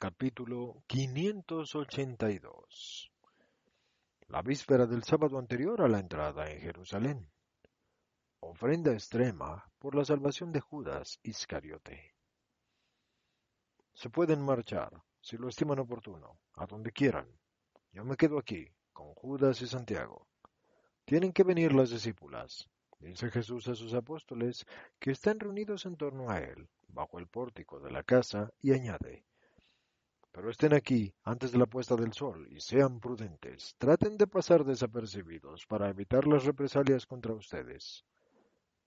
Capítulo 582 La víspera del sábado anterior a la entrada en Jerusalén. Ofrenda extrema por la salvación de Judas Iscariote. Se pueden marchar, si lo estiman oportuno, a donde quieran. Yo me quedo aquí, con Judas y Santiago. Tienen que venir las discípulas, dice Jesús a sus apóstoles, que están reunidos en torno a él, bajo el pórtico de la casa, y añade, pero estén aquí antes de la puesta del sol y sean prudentes. Traten de pasar desapercibidos para evitar las represalias contra ustedes.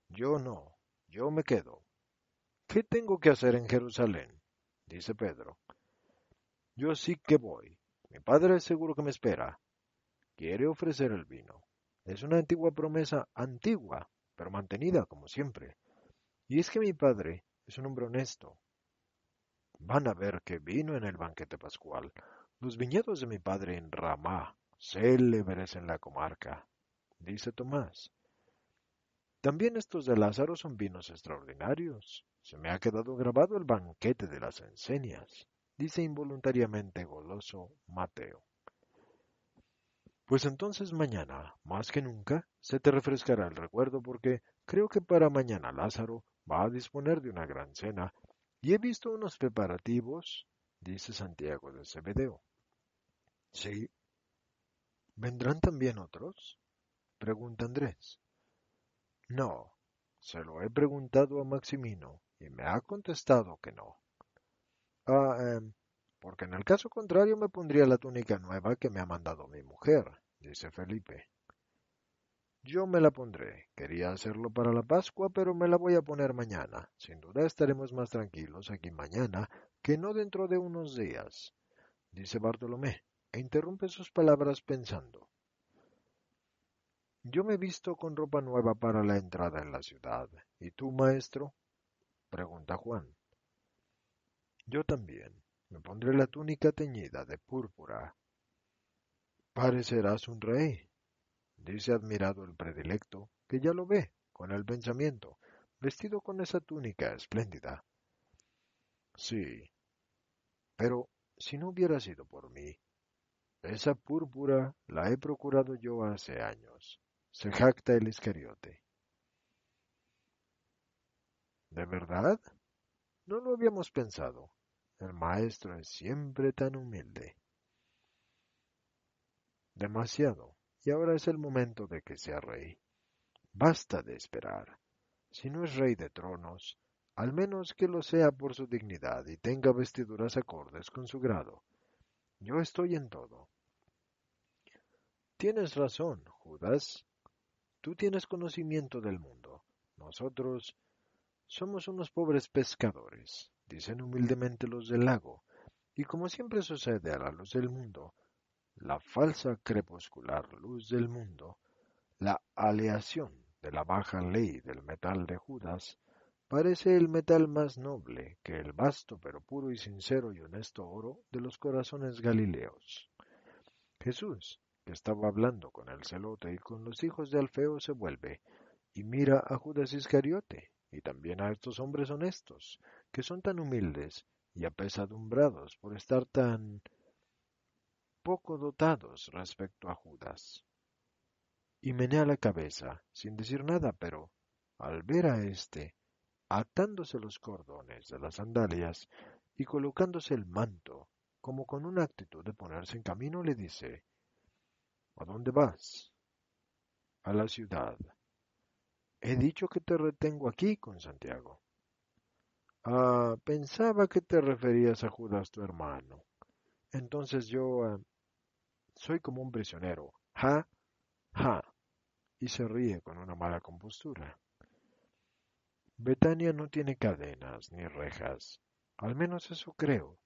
Yo no, yo me quedo. ¿Qué tengo que hacer en Jerusalén? dice Pedro. Yo sí que voy. Mi padre seguro que me espera. Quiere ofrecer el vino. Es una antigua promesa, antigua, pero mantenida como siempre. Y es que mi padre es un hombre honesto, Van a ver que vino en el banquete pascual. Los viñedos de mi padre en Ramá, célebres en la comarca, dice Tomás. También estos de Lázaro son vinos extraordinarios. Se me ha quedado grabado el banquete de las enseñas, dice involuntariamente goloso Mateo. Pues entonces mañana, más que nunca, se te refrescará el recuerdo porque creo que para mañana Lázaro va a disponer de una gran cena y he visto unos preparativos, dice Santiago de Cebedeo. Sí. ¿Vendrán también otros? pregunta Andrés. No, se lo he preguntado a Maximino y me ha contestado que no. Ah, eh, porque en el caso contrario me pondría la túnica nueva que me ha mandado mi mujer, dice Felipe. Yo me la pondré. Quería hacerlo para la Pascua, pero me la voy a poner mañana. Sin duda estaremos más tranquilos aquí mañana que no dentro de unos días, dice Bartolomé, e interrumpe sus palabras pensando. Yo me he visto con ropa nueva para la entrada en la ciudad. ¿Y tú, maestro? pregunta Juan. Yo también. Me pondré la túnica teñida de púrpura. Parecerás un rey, dice admirado el predilecto, que ya lo ve, con el pensamiento, vestido con esa túnica espléndida. Sí, pero si no hubiera sido por mí, esa púrpura la he procurado yo hace años, se jacta el Iscariote. ¿De verdad? No lo habíamos pensado. El maestro es siempre tan humilde. Demasiado y ahora es el momento de que sea rey. Basta de esperar. Si no es rey de tronos, al menos que lo sea por su dignidad y tenga vestiduras acordes con su grado. Yo estoy en todo. Tienes razón, Judas. Tú tienes conocimiento del mundo. Nosotros somos unos pobres pescadores, dicen humildemente los del lago, y como siempre sucede a la luz del mundo, la falsa crepuscular luz del mundo, la aleación de la baja ley del metal de Judas, parece el metal más noble que el vasto pero puro y sincero y honesto oro de los corazones galileos. Jesús, que estaba hablando con el celote y con los hijos de Alfeo, se vuelve y mira a Judas Iscariote y también a estos hombres honestos, que son tan humildes y apesadumbrados por estar tan poco dotados respecto a Judas. Y menea la cabeza, sin decir nada, pero, al ver a éste, atándose los cordones de las sandalias y colocándose el manto, como con una actitud de ponerse en camino, le dice, ¿A dónde vas? A la ciudad. He dicho que te retengo aquí con Santiago. Ah, pensaba que te referías a Judas tu hermano. Entonces yo ah, soy como un prisionero. Ja, ja. Y se ríe con una mala compostura. Betania no tiene cadenas ni rejas. Al menos eso creo.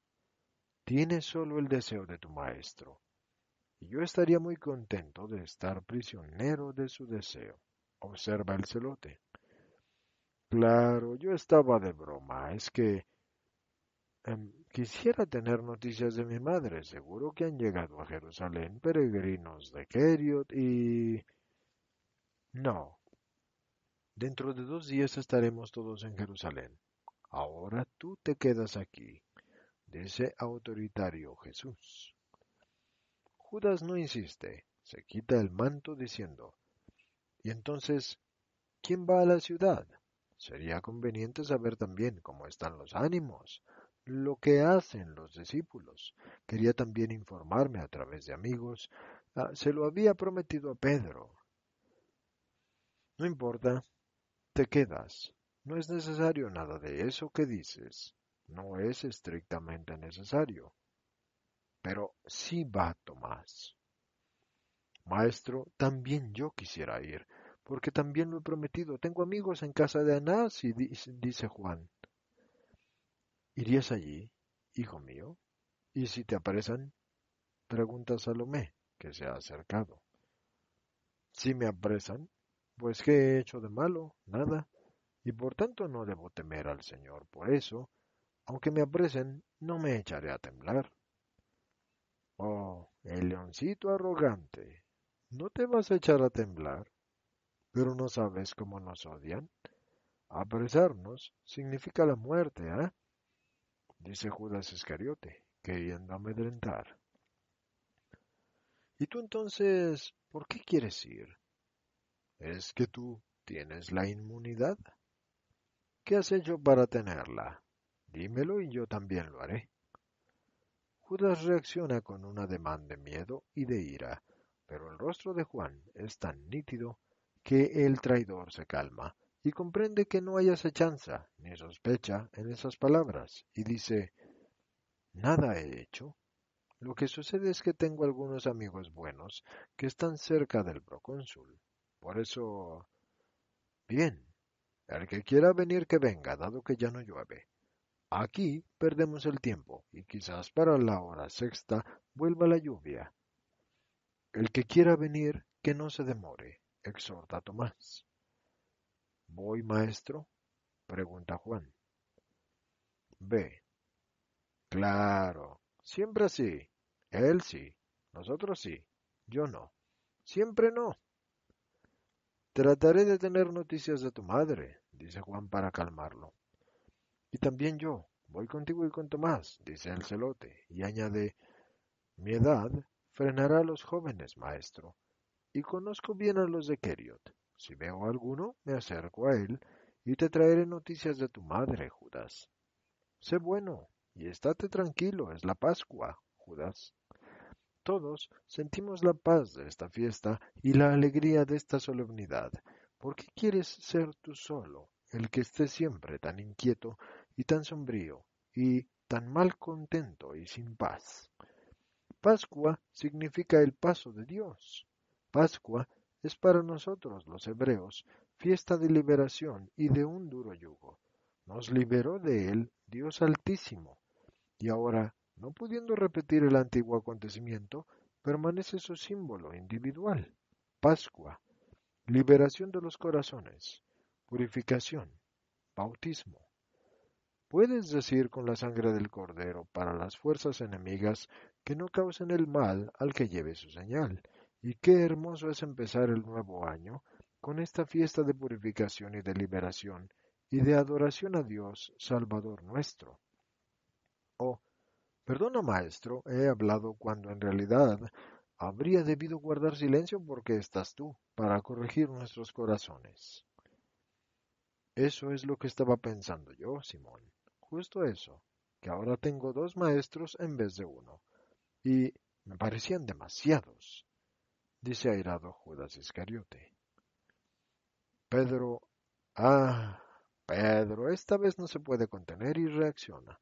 Tienes solo el deseo de tu maestro. Y yo estaría muy contento de estar prisionero de su deseo. Observa el celote. Claro, yo estaba de broma. Es que em, quisiera tener noticias de mi madre. Seguro que han llegado a Jerusalén peregrinos de Keriot y... No. Dentro de dos días estaremos todos en Jerusalén. Ahora tú te quedas aquí, dice autoritario Jesús. Judas no insiste, se quita el manto diciendo, ¿y entonces quién va a la ciudad? Sería conveniente saber también cómo están los ánimos, lo que hacen los discípulos. Quería también informarme a través de amigos. Ah, se lo había prometido a Pedro. No importa, te quedas. No es necesario nada de eso que dices. No es estrictamente necesario. Pero sí va Tomás. Maestro, también yo quisiera ir, porque también lo he prometido. Tengo amigos en casa de Anás, y dice Juan. ¿Irías allí, hijo mío? ¿Y si te apresan? Pregunta Salomé, que se ha acercado. Si me apresan, pues ¿qué he hecho de malo? Nada y por tanto no debo temer al Señor. Por eso, aunque me apresen, no me echaré a temblar. Oh, el leoncito arrogante, ¿no te vas a echar a temblar? Pero no sabes cómo nos odian. Apresarnos significa la muerte, ¿eh? Dice Judas Iscariote, queriendo amedrentar. ¿Y tú entonces, por qué quieres ir? ¿Es que tú tienes la inmunidad? ¿Qué has hecho para tenerla? Dímelo y yo también lo haré. Judas reacciona con un ademán de miedo y de ira, pero el rostro de Juan es tan nítido que el traidor se calma y comprende que no hay acechanza ni sospecha en esas palabras y dice Nada he hecho. Lo que sucede es que tengo algunos amigos buenos que están cerca del procónsul. Por eso. Bien, el que quiera venir que venga, dado que ya no llueve. Aquí perdemos el tiempo y quizás para la hora sexta vuelva la lluvia. El que quiera venir, que no se demore, exhorta Tomás. ¿Voy, maestro? pregunta Juan. Ve. Claro, siempre así. Él sí, nosotros sí, yo no. Siempre no. Trataré de tener noticias de tu madre, dice Juan para calmarlo. Y también yo, voy contigo y con Tomás, dice el celote, y añade, mi edad frenará a los jóvenes, maestro, y conozco bien a los de Keriot. Si veo alguno, me acerco a él y te traeré noticias de tu madre, Judas. Sé bueno y estate tranquilo, es la Pascua, Judas. Todos sentimos la paz de esta fiesta y la alegría de esta solemnidad. ¿Por qué quieres ser tú solo, el que esté siempre tan inquieto y tan sombrío y tan mal contento y sin paz? Pascua significa el paso de Dios. Pascua es para nosotros los hebreos fiesta de liberación y de un duro yugo. Nos liberó de él Dios Altísimo. Y ahora no pudiendo repetir el antiguo acontecimiento, permanece su símbolo individual, Pascua, liberación de los corazones, purificación, bautismo. Puedes decir con la sangre del cordero para las fuerzas enemigas que no causen el mal al que lleve su señal. Y qué hermoso es empezar el nuevo año con esta fiesta de purificación y de liberación y de adoración a Dios, Salvador nuestro. Oh, Perdona, maestro, he hablado cuando en realidad habría debido guardar silencio porque estás tú, para corregir nuestros corazones. Eso es lo que estaba pensando yo, Simón. Justo eso, que ahora tengo dos maestros en vez de uno. Y me parecían demasiados, dice airado Judas Iscariote. Pedro. Ah, Pedro, esta vez no se puede contener y reacciona.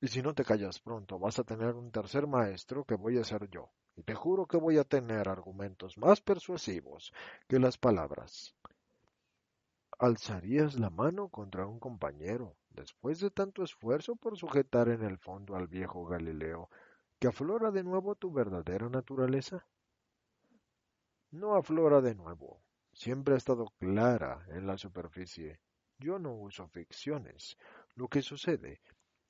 Y si no te callas pronto, vas a tener un tercer maestro que voy a ser yo. Y te juro que voy a tener argumentos más persuasivos que las palabras. ¿Alzarías la mano contra un compañero, después de tanto esfuerzo por sujetar en el fondo al viejo Galileo, que aflora de nuevo tu verdadera naturaleza? No aflora de nuevo, siempre ha estado clara en la superficie. Yo no uso ficciones. Lo que sucede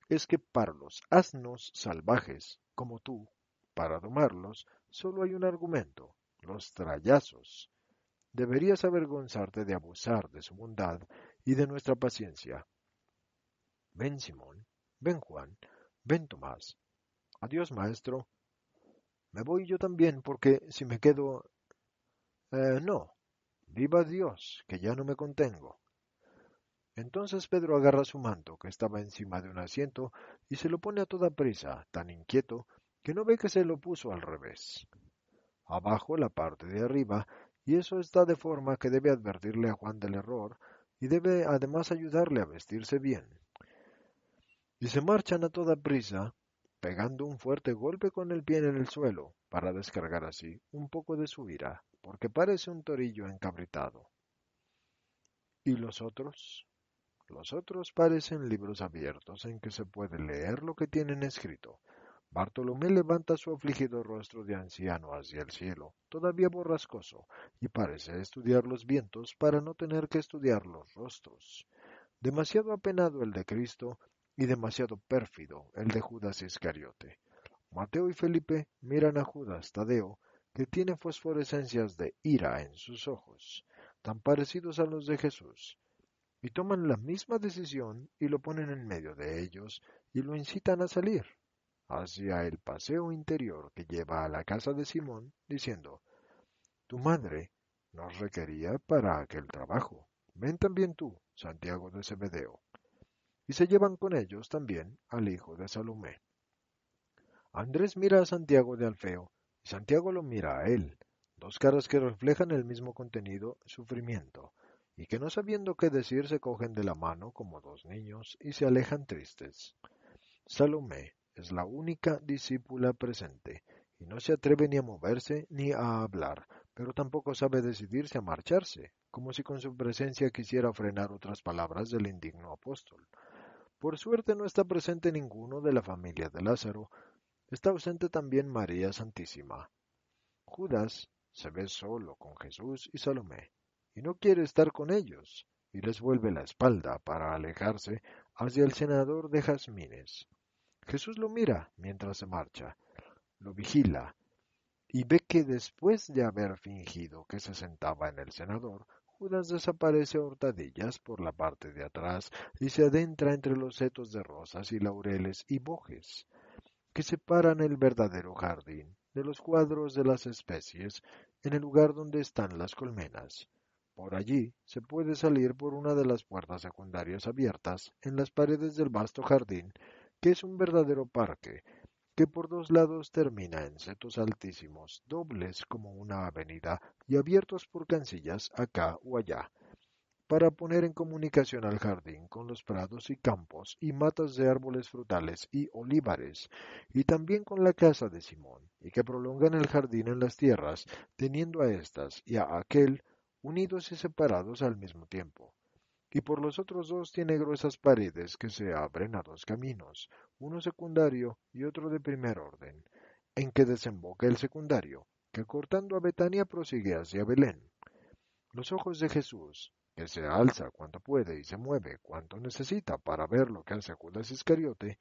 es que para los asnos salvajes, como tú, para domarlos, solo hay un argumento, los trayazos. Deberías avergonzarte de abusar de su bondad y de nuestra paciencia. Ven, Simón, ven, Juan, ven, Tomás. Adiós, maestro. Me voy yo también, porque si me quedo... Eh, no. Viva Dios, que ya no me contengo. Entonces Pedro agarra su manto, que estaba encima de un asiento, y se lo pone a toda prisa, tan inquieto, que no ve que se lo puso al revés. Abajo la parte de arriba, y eso está de forma que debe advertirle a Juan del error, y debe además ayudarle a vestirse bien. Y se marchan a toda prisa, pegando un fuerte golpe con el pie en el suelo, para descargar así un poco de su ira, porque parece un torillo encabritado. ¿Y los otros? Los otros parecen libros abiertos en que se puede leer lo que tienen escrito. Bartolomé levanta su afligido rostro de anciano hacia el cielo, todavía borrascoso, y parece estudiar los vientos para no tener que estudiar los rostros. Demasiado apenado el de Cristo y demasiado pérfido el de Judas Iscariote. Mateo y Felipe miran a Judas Tadeo, que tiene fosforescencias de ira en sus ojos, tan parecidos a los de Jesús, y toman la misma decisión y lo ponen en medio de ellos y lo incitan a salir hacia el paseo interior que lleva a la casa de Simón, diciendo, Tu madre nos requería para aquel trabajo. Ven también tú, Santiago de Zebedeo. Y se llevan con ellos también al hijo de Salomé. Andrés mira a Santiago de Alfeo, Santiago lo mira a él, dos caras que reflejan el mismo contenido, sufrimiento, y que no sabiendo qué decir se cogen de la mano como dos niños y se alejan tristes. Salomé es la única discípula presente, y no se atreve ni a moverse ni a hablar, pero tampoco sabe decidirse a marcharse, como si con su presencia quisiera frenar otras palabras del indigno apóstol. Por suerte no está presente ninguno de la familia de Lázaro, está ausente también María Santísima. Judas se ve solo con Jesús y Salomé y no quiere estar con ellos, y les vuelve la espalda para alejarse hacia el senador de jazmines. Jesús lo mira mientras se marcha, lo vigila, y ve que después de haber fingido que se sentaba en el senador, Judas desaparece a hurtadillas por la parte de atrás y se adentra entre los setos de rosas y laureles y bojes que separan el verdadero jardín de los cuadros de las especies en el lugar donde están las colmenas. Por allí se puede salir por una de las puertas secundarias abiertas en las paredes del vasto jardín, que es un verdadero parque, que por dos lados termina en setos altísimos, dobles como una avenida y abiertos por cancillas acá o allá, para poner en comunicación al jardín con los prados y campos y matas de árboles frutales y olivares, y también con la casa de Simón, y que prolongan el jardín en las tierras, teniendo a éstas y a aquel unidos y separados al mismo tiempo. Y por los otros dos tiene gruesas paredes que se abren a dos caminos, uno secundario y otro de primer orden, en que desemboca el secundario, que cortando a Betania prosigue hacia Belén. Los ojos de Jesús, que se alza cuanto puede y se mueve cuanto necesita para ver lo que hace Judas Iscariote,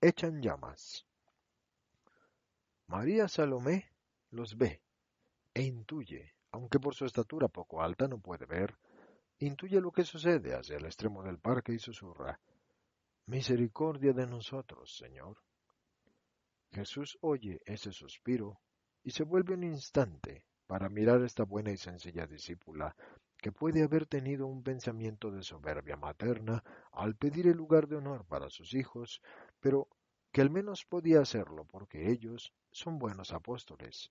echan llamas. María Salomé los ve e intuye aunque por su estatura poco alta no puede ver, intuye lo que sucede hacia el extremo del parque y susurra, Misericordia de nosotros, Señor. Jesús oye ese suspiro y se vuelve un instante para mirar a esta buena y sencilla discípula que puede haber tenido un pensamiento de soberbia materna al pedir el lugar de honor para sus hijos, pero que al menos podía hacerlo porque ellos son buenos apóstoles.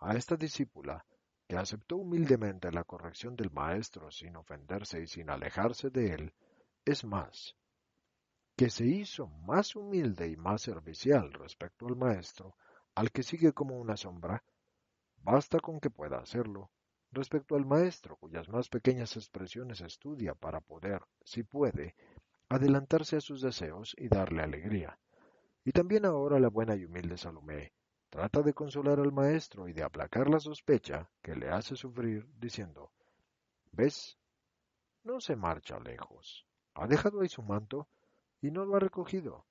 A esta discípula que aceptó humildemente la corrección del maestro sin ofenderse y sin alejarse de él, es más, que se hizo más humilde y más servicial respecto al maestro, al que sigue como una sombra, basta con que pueda hacerlo, respecto al maestro cuyas más pequeñas expresiones estudia para poder, si puede, adelantarse a sus deseos y darle alegría. Y también ahora la buena y humilde Salomé trata de consolar al maestro y de aplacar la sospecha que le hace sufrir, diciendo, ¿ves? No se marcha lejos. Ha dejado ahí su manto y no lo ha recogido.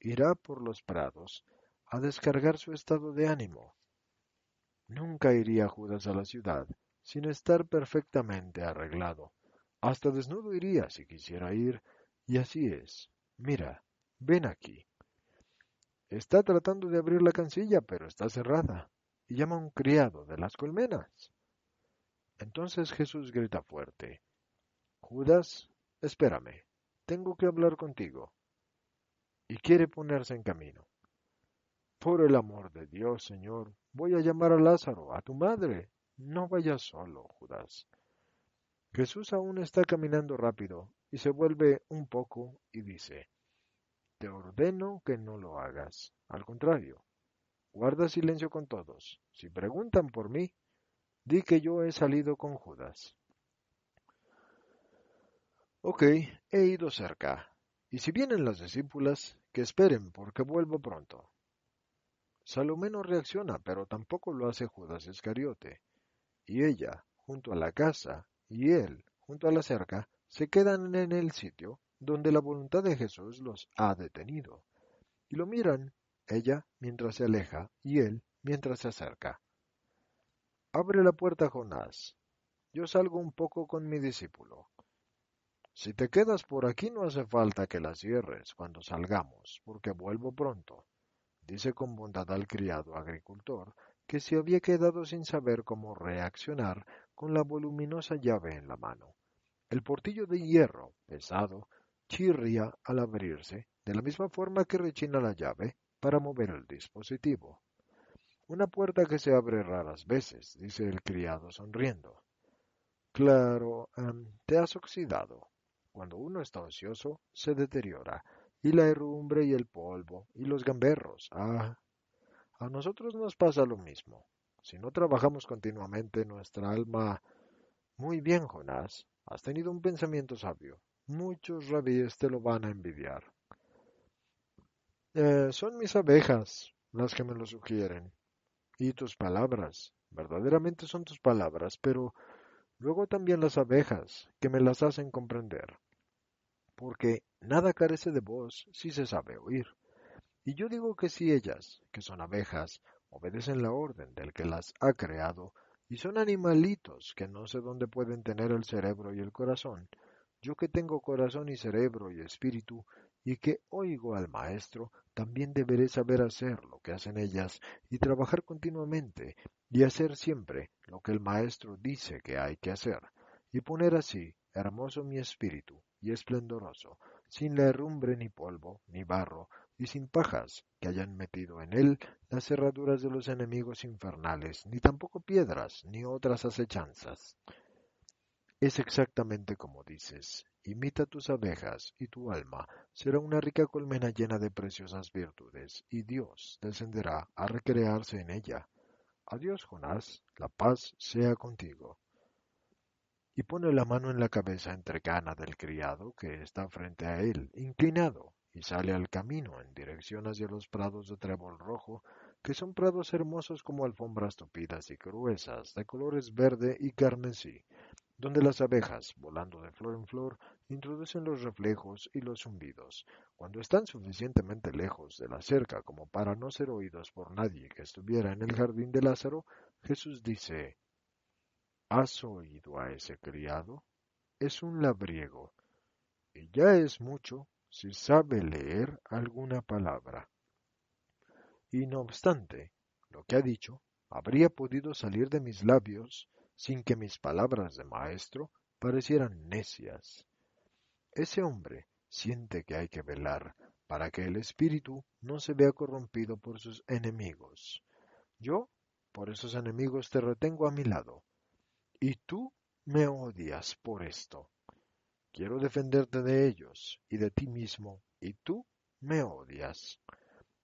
Irá por los prados a descargar su estado de ánimo. Nunca iría Judas a la ciudad sin estar perfectamente arreglado. Hasta desnudo iría si quisiera ir, y así es. Mira, ven aquí. Está tratando de abrir la cancilla, pero está cerrada, y llama a un criado de las colmenas. Entonces Jesús grita fuerte, Judas, espérame, tengo que hablar contigo. Y quiere ponerse en camino. Por el amor de Dios, Señor, voy a llamar a Lázaro, a tu madre. No vayas solo, Judas. Jesús aún está caminando rápido y se vuelve un poco y dice, te ordeno que no lo hagas. Al contrario, guarda silencio con todos. Si preguntan por mí, di que yo he salido con Judas. Ok, he ido cerca. Y si vienen las discípulas, que esperen porque vuelvo pronto. Salomé no reacciona, pero tampoco lo hace Judas Iscariote. Y ella, junto a la casa, y él, junto a la cerca, se quedan en el sitio donde la voluntad de Jesús los ha detenido. Y lo miran, ella mientras se aleja y él mientras se acerca. Abre la puerta, Jonás. Yo salgo un poco con mi discípulo. Si te quedas por aquí no hace falta que la cierres cuando salgamos, porque vuelvo pronto, dice con bondad al criado agricultor, que se había quedado sin saber cómo reaccionar con la voluminosa llave en la mano. El portillo de hierro, pesado, chirría al abrirse, de la misma forma que rechina la llave para mover el dispositivo. Una puerta que se abre raras veces, dice el criado sonriendo. Claro, em, te has oxidado. Cuando uno está ocioso, se deteriora, y la herrumbre y el polvo, y los gamberros. Ah, a nosotros nos pasa lo mismo. Si no trabajamos continuamente nuestra alma. Muy bien, Jonás, has tenido un pensamiento sabio muchos rabíes te lo van a envidiar. Eh, son mis abejas las que me lo sugieren. Y tus palabras, verdaderamente son tus palabras, pero luego también las abejas que me las hacen comprender. Porque nada carece de voz si se sabe oír. Y yo digo que si ellas, que son abejas, obedecen la orden del que las ha creado, y son animalitos que no sé dónde pueden tener el cerebro y el corazón, yo que tengo corazón y cerebro y espíritu, y que oigo al Maestro, también deberé saber hacer lo que hacen ellas, y trabajar continuamente, y hacer siempre lo que el Maestro dice que hay que hacer, y poner así hermoso mi espíritu, y esplendoroso, sin la herrumbre ni polvo, ni barro, y sin pajas que hayan metido en él las cerraduras de los enemigos infernales, ni tampoco piedras, ni otras acechanzas. Es exactamente como dices, imita tus abejas y tu alma será una rica colmena llena de preciosas virtudes, y Dios descenderá a recrearse en ella. Adiós, Jonás, la paz sea contigo. Y pone la mano en la cabeza entrecana del criado que está frente a él, inclinado, y sale al camino en dirección hacia los prados de trébol rojo, que son prados hermosos como alfombras tupidas y gruesas, de colores verde y carmesí, donde las abejas, volando de flor en flor, introducen los reflejos y los zumbidos. Cuando están suficientemente lejos de la cerca como para no ser oídos por nadie que estuviera en el jardín de Lázaro, Jesús dice, ¿Has oído a ese criado? Es un labriego, y ya es mucho si sabe leer alguna palabra. Y no obstante, lo que ha dicho habría podido salir de mis labios sin que mis palabras de maestro parecieran necias. Ese hombre siente que hay que velar para que el espíritu no se vea corrompido por sus enemigos. Yo, por esos enemigos, te retengo a mi lado, y tú me odias por esto. Quiero defenderte de ellos y de ti mismo, y tú me odias.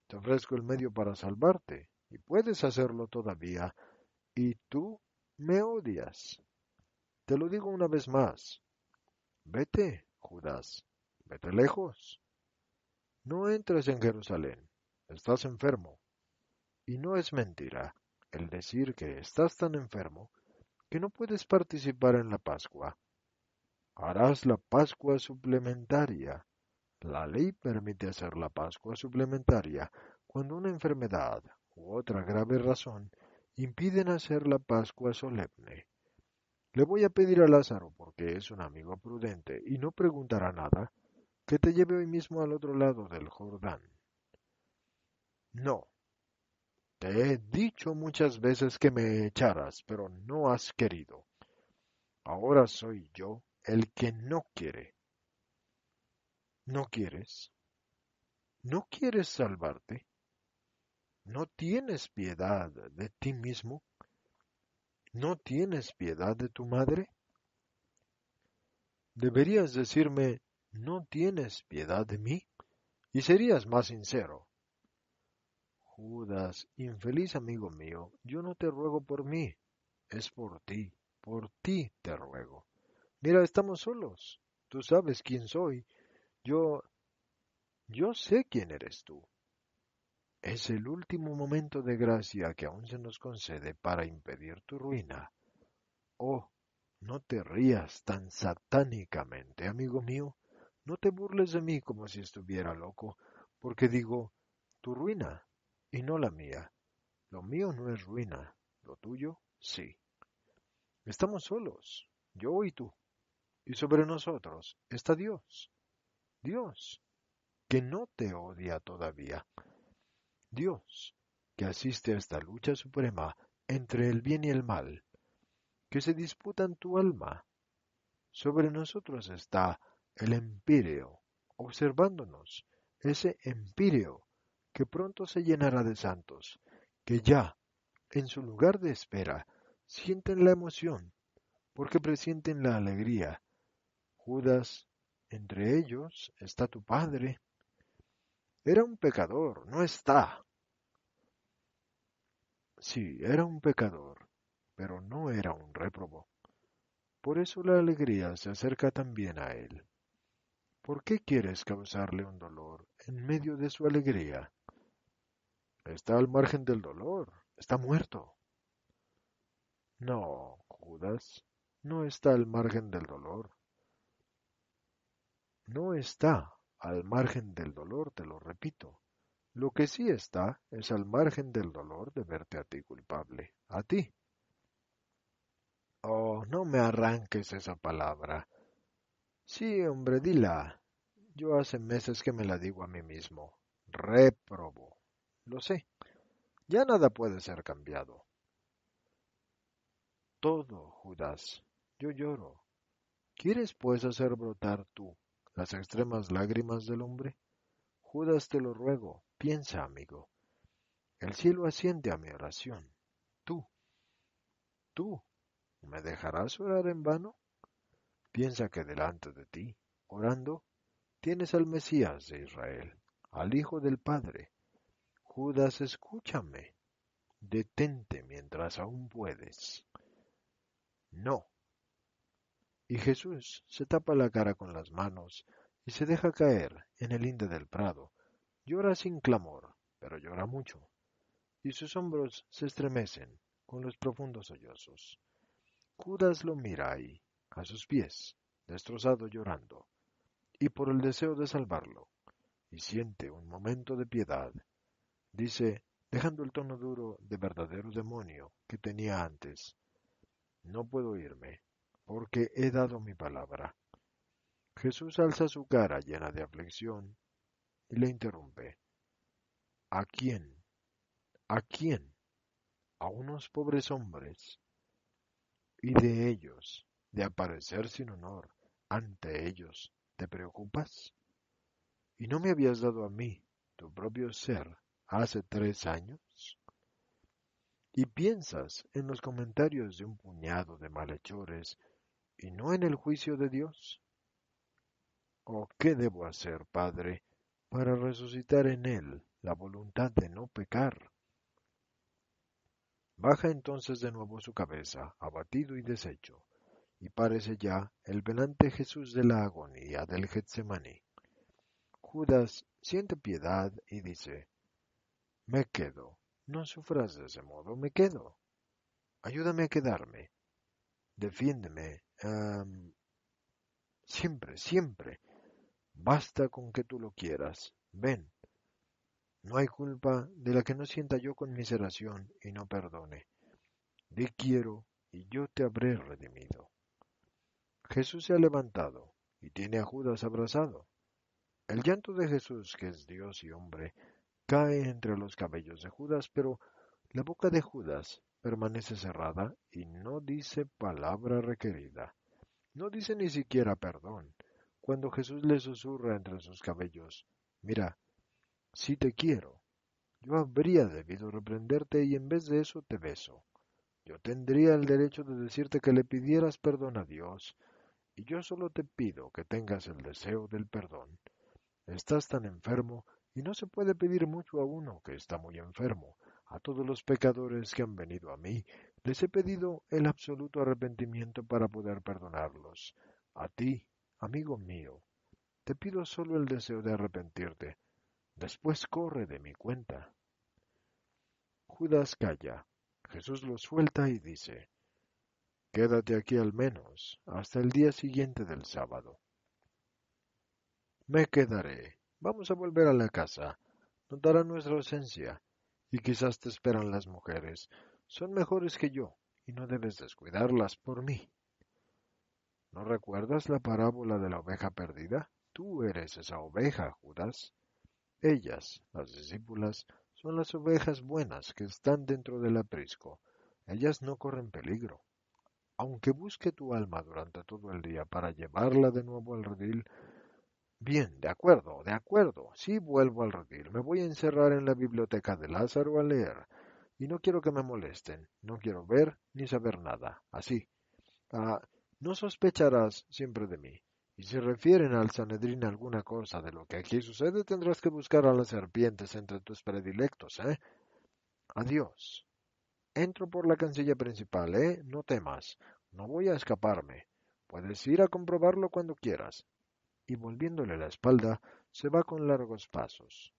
Te ofrezco el medio para salvarte, y puedes hacerlo todavía, y tú me odias. Te lo digo una vez más. Vete, Judas, Vete lejos. No entres en Jerusalén. Estás enfermo. Y no es mentira el decir que estás tan enfermo que no puedes participar en la Pascua. Harás la Pascua suplementaria. La ley permite hacer la Pascua suplementaria cuando una enfermedad u otra grave razón impiden hacer la Pascua solemne. Le voy a pedir a Lázaro, porque es un amigo prudente y no preguntará nada, que te lleve hoy mismo al otro lado del Jordán. No. Te he dicho muchas veces que me echaras, pero no has querido. Ahora soy yo el que no quiere. ¿No quieres? ¿No quieres salvarte? ¿No tienes piedad de ti mismo? ¿No tienes piedad de tu madre? Deberías decirme, ¿no tienes piedad de mí? Y serías más sincero. Judas, infeliz amigo mío, yo no te ruego por mí, es por ti, por ti te ruego. Mira, estamos solos. Tú sabes quién soy. Yo... yo sé quién eres tú. Es el último momento de gracia que aún se nos concede para impedir tu ruina. Oh, no te rías tan satánicamente, amigo mío. No te burles de mí como si estuviera loco, porque digo tu ruina y no la mía. Lo mío no es ruina, lo tuyo sí. Estamos solos, yo y tú, y sobre nosotros está Dios. Dios, que no te odia todavía, Dios, que asiste a esta lucha suprema entre el bien y el mal, que se disputan tu alma. Sobre nosotros está el empíreo, observándonos, ese empíreo que pronto se llenará de santos, que ya, en su lugar de espera, sienten la emoción, porque presienten la alegría. Judas, entre ellos está tu Padre, era un pecador, no está. Sí, era un pecador, pero no era un réprobo. Por eso la alegría se acerca también a él. ¿Por qué quieres causarle un dolor en medio de su alegría? Está al margen del dolor, está muerto. No, Judas, no está al margen del dolor. No está al margen del dolor, te lo repito. Lo que sí está es al margen del dolor de verte a ti culpable, a ti. Oh, no me arranques esa palabra. Sí, hombre, dila. Yo hace meses que me la digo a mí mismo. Reprobo. Lo sé. Ya nada puede ser cambiado. Todo, Judas. Yo lloro. ¿Quieres pues hacer brotar tú las extremas lágrimas del hombre? Judas, te lo ruego, piensa, amigo. El cielo asciende a mi oración. Tú, tú, ¿me dejarás orar en vano? Piensa que delante de ti, orando, tienes al Mesías de Israel, al Hijo del Padre. Judas, escúchame. Detente mientras aún puedes. No, y Jesús se tapa la cara con las manos y se deja caer en el linde del prado. Llora sin clamor, pero llora mucho, y sus hombros se estremecen con los profundos sollozos. Judas lo mira ahí, a sus pies, destrozado llorando, y por el deseo de salvarlo, y siente un momento de piedad. Dice, dejando el tono duro de verdadero demonio que tenía antes, no puedo irme, porque he dado mi palabra. Jesús alza su cara llena de aflicción y le interrumpe. ¿A quién? ¿A quién? A unos pobres hombres. Y de ellos, de aparecer sin honor ante ellos, ¿te preocupas? ¿Y no me habías dado a mí, tu propio ser, hace tres años? ¿Y piensas en los comentarios de un puñado de malhechores y no en el juicio de Dios? ¿O qué debo hacer, Padre, para resucitar en él la voluntad de no pecar? Baja entonces de nuevo su cabeza, abatido y deshecho, y parece ya el velante Jesús de la agonía del Getsemaní. Judas siente piedad y dice, Me quedo. No sufras de ese modo, me quedo. Ayúdame a quedarme. Defiéndeme. Siempre, siempre. Basta con que tú lo quieras. Ven. No hay culpa de la que no sienta yo conmiseración y no perdone. Di quiero y yo te habré redimido. Jesús se ha levantado y tiene a Judas abrazado. El llanto de Jesús, que es Dios y hombre, cae entre los cabellos de Judas, pero la boca de Judas permanece cerrada y no dice palabra requerida. No dice ni siquiera perdón. Cuando Jesús le susurra entre sus cabellos, mira, si te quiero, yo habría debido reprenderte y en vez de eso te beso. Yo tendría el derecho de decirte que le pidieras perdón a Dios, y yo solo te pido que tengas el deseo del perdón. Estás tan enfermo y no se puede pedir mucho a uno que está muy enfermo. A todos los pecadores que han venido a mí, les he pedido el absoluto arrepentimiento para poder perdonarlos. A ti, amigo mío, te pido solo el deseo de arrepentirte. Después corre de mi cuenta. Judas calla, Jesús lo suelta y dice, Quédate aquí al menos hasta el día siguiente del sábado. Me quedaré. Vamos a volver a la casa. Notará nuestra ausencia. Y quizás te esperan las mujeres. Son mejores que yo, y no debes descuidarlas por mí. ¿No recuerdas la parábola de la oveja perdida? Tú eres esa oveja, Judas. Ellas, las discípulas, son las ovejas buenas que están dentro del aprisco. Ellas no corren peligro. Aunque busque tu alma durante todo el día para llevarla de nuevo al redil, bien, de acuerdo, de acuerdo, sí vuelvo al redil. Me voy a encerrar en la biblioteca de Lázaro a leer. Y no quiero que me molesten, no quiero ver ni saber nada. Así. Ah, no sospecharás siempre de mí. Y si refieren al Sanedrín alguna cosa de lo que aquí sucede, tendrás que buscar a las serpientes entre tus predilectos, ¿eh? Adiós. Entro por la cancilla principal, ¿eh? No temas. No voy a escaparme. Puedes ir a comprobarlo cuando quieras. Y volviéndole la espalda, se va con largos pasos.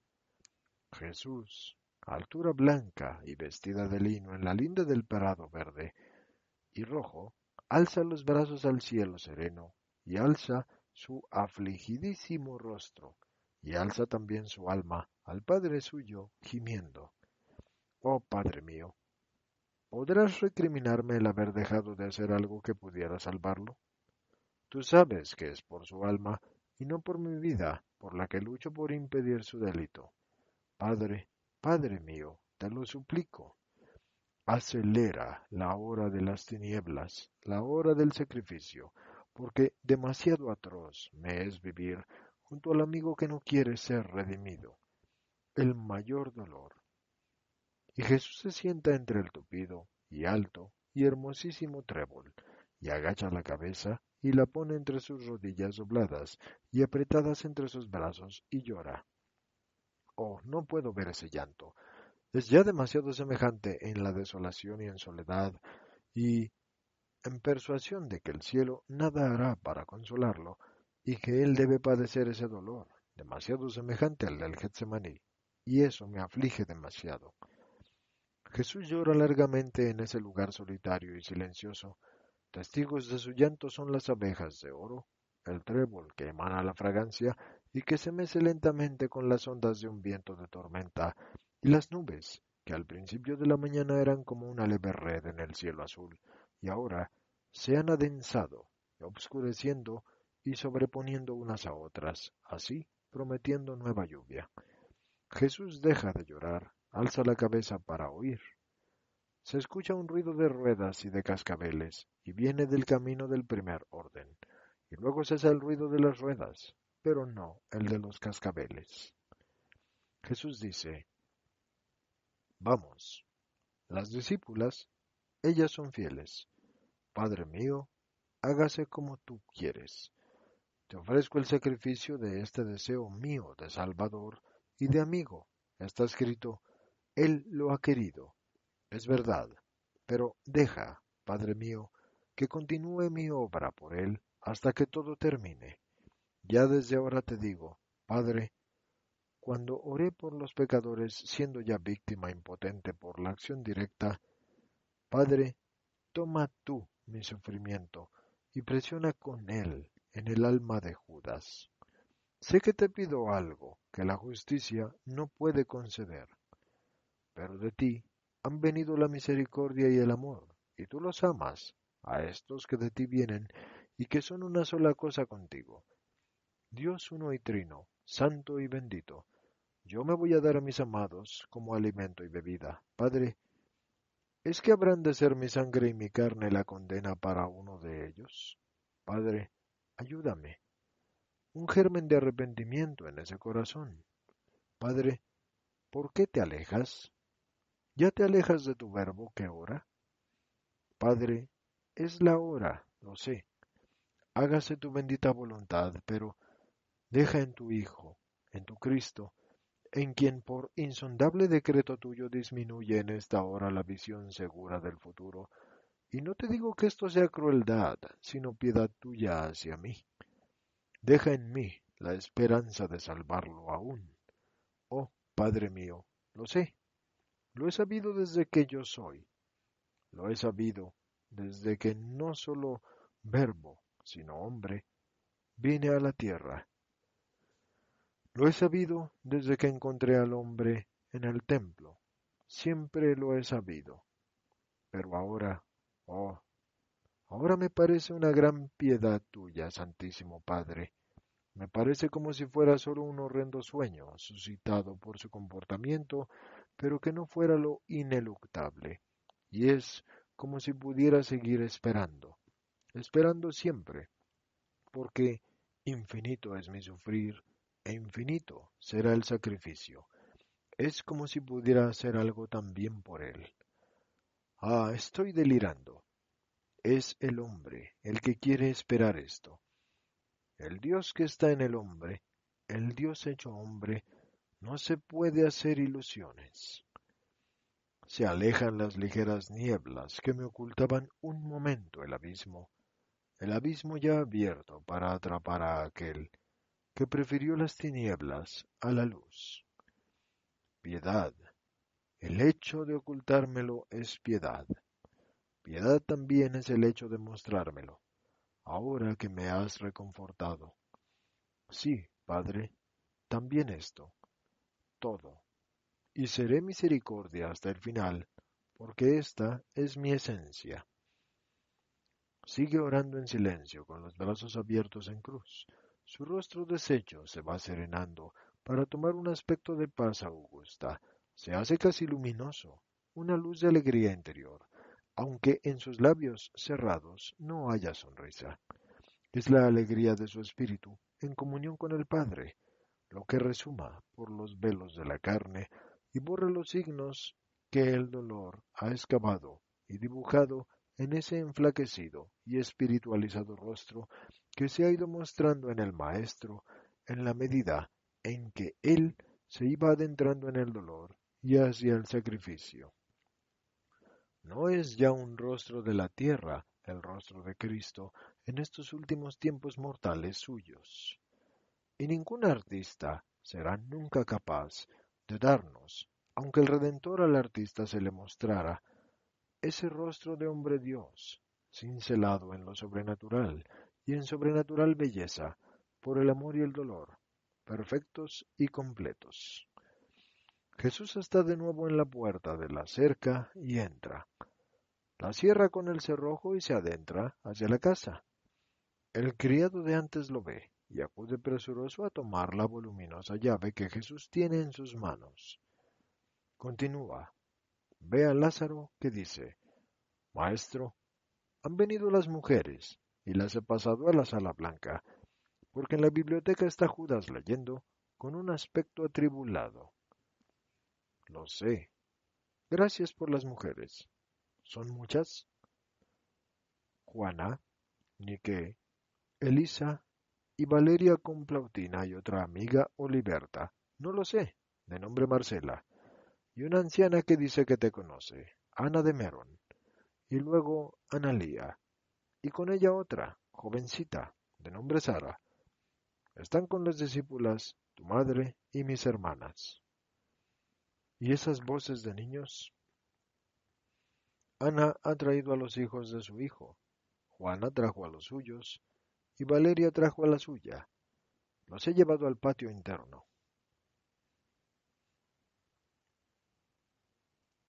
Jesús, altura blanca y vestida de lino en la linda del parado verde y rojo, alza los brazos al cielo sereno y alza su afligidísimo rostro, y alza también su alma al Padre suyo, gimiendo. Oh Padre mío, ¿podrás recriminarme el haber dejado de hacer algo que pudiera salvarlo? Tú sabes que es por su alma y no por mi vida por la que lucho por impedir su delito. Padre, Padre mío, te lo suplico. Acelera la hora de las tinieblas, la hora del sacrificio, porque demasiado atroz me es vivir junto al amigo que no quiere ser redimido, el mayor dolor. Y Jesús se sienta entre el tupido y alto y hermosísimo trébol, y agacha la cabeza y la pone entre sus rodillas dobladas y apretadas entre sus brazos y llora. Oh, no puedo ver ese llanto. Es ya demasiado semejante en la desolación y en soledad, y en persuasión de que el cielo nada hará para consolarlo y que él debe padecer ese dolor, demasiado semejante al del Getsemaní, y eso me aflige demasiado. Jesús llora largamente en ese lugar solitario y silencioso. Testigos de su llanto son las abejas de oro, el trébol que emana la fragancia y que se mece lentamente con las ondas de un viento de tormenta, y las nubes, que al principio de la mañana eran como una leve red en el cielo azul, y ahora se han adensado, obscureciendo y sobreponiendo unas a otras, así prometiendo nueva lluvia. Jesús deja de llorar, alza la cabeza para oír. Se escucha un ruido de ruedas y de cascabeles, y viene del camino del primer orden, y luego cesa el ruido de las ruedas, pero no el de los cascabeles. Jesús dice, Vamos. Las discípulas ellas son fieles. Padre mío, hágase como tú quieres. Te ofrezco el sacrificio de este deseo mío de Salvador y de amigo. Está escrito, Él lo ha querido. Es verdad, pero deja, Padre mío, que continúe mi obra por Él hasta que todo termine. Ya desde ahora te digo, Padre, cuando oré por los pecadores siendo ya víctima impotente por la acción directa, Padre, toma tú mi sufrimiento y presiona con él en el alma de Judas. Sé que te pido algo que la justicia no puede conceder, pero de ti han venido la misericordia y el amor, y tú los amas, a estos que de ti vienen y que son una sola cosa contigo. Dios uno y trino, santo y bendito, yo me voy a dar a mis amados como alimento y bebida. Padre, ¿es que habrán de ser mi sangre y mi carne la condena para uno de ellos? Padre, ayúdame. Un germen de arrepentimiento en ese corazón. Padre, ¿por qué te alejas? ¿Ya te alejas de tu verbo que ora? Padre, es la hora, lo sé. Hágase tu bendita voluntad, pero deja en tu Hijo, en tu Cristo, en quien por insondable decreto tuyo disminuye en esta hora la visión segura del futuro. Y no te digo que esto sea crueldad, sino piedad tuya hacia mí. Deja en mí la esperanza de salvarlo aún. Oh, Padre mío, lo sé, lo he sabido desde que yo soy. Lo he sabido desde que no solo verbo, sino hombre, vine a la tierra. Lo he sabido desde que encontré al hombre en el templo. Siempre lo he sabido. Pero ahora, oh, ahora me parece una gran piedad tuya, Santísimo Padre. Me parece como si fuera solo un horrendo sueño, suscitado por su comportamiento pero que no fuera lo ineluctable, y es como si pudiera seguir esperando, esperando siempre, porque infinito es mi sufrir e infinito será el sacrificio. Es como si pudiera hacer algo también por él. Ah, estoy delirando. Es el hombre el que quiere esperar esto. El Dios que está en el hombre, el Dios hecho hombre, no se puede hacer ilusiones. Se alejan las ligeras nieblas que me ocultaban un momento el abismo, el abismo ya abierto para atrapar a aquel que prefirió las tinieblas a la luz. Piedad. El hecho de ocultármelo es piedad. Piedad también es el hecho de mostrármelo, ahora que me has reconfortado. Sí, Padre, también esto todo, y seré misericordia hasta el final, porque esta es mi esencia. Sigue orando en silencio, con los brazos abiertos en cruz. Su rostro deshecho se va serenando para tomar un aspecto de paz augusta. Se hace casi luminoso, una luz de alegría interior, aunque en sus labios cerrados no haya sonrisa. Es la alegría de su espíritu en comunión con el Padre, lo que resuma por los velos de la carne y borra los signos que el dolor ha excavado y dibujado en ese enflaquecido y espiritualizado rostro que se ha ido mostrando en el Maestro en la medida en que él se iba adentrando en el dolor y hacia el sacrificio. No es ya un rostro de la tierra el rostro de Cristo en estos últimos tiempos mortales suyos y ningún artista será nunca capaz de darnos, aunque el Redentor al artista se le mostrara, ese rostro de hombre Dios, cincelado en lo sobrenatural y en sobrenatural belleza, por el amor y el dolor, perfectos y completos. Jesús está de nuevo en la puerta de la cerca y entra. La cierra con el cerrojo y se adentra hacia la casa. El criado de antes lo ve y acude presuroso a tomar la voluminosa llave que Jesús tiene en sus manos. Continúa. Ve a Lázaro que dice, Maestro, han venido las mujeres y las he pasado a la sala blanca, porque en la biblioteca está Judas leyendo con un aspecto atribulado. Lo sé. Gracias por las mujeres. ¿Son muchas? Juana, Nique, Elisa y Valeria con Plautina y otra amiga Oliverta, no lo sé, de nombre Marcela, y una anciana que dice que te conoce, Ana de Meron, y luego Analía, y con ella otra, jovencita, de nombre Sara. Están con las discípulas tu madre y mis hermanas. ¿Y esas voces de niños? Ana ha traído a los hijos de su hijo, Juana trajo a los suyos, y Valeria trajo a la suya. Los he llevado al patio interno.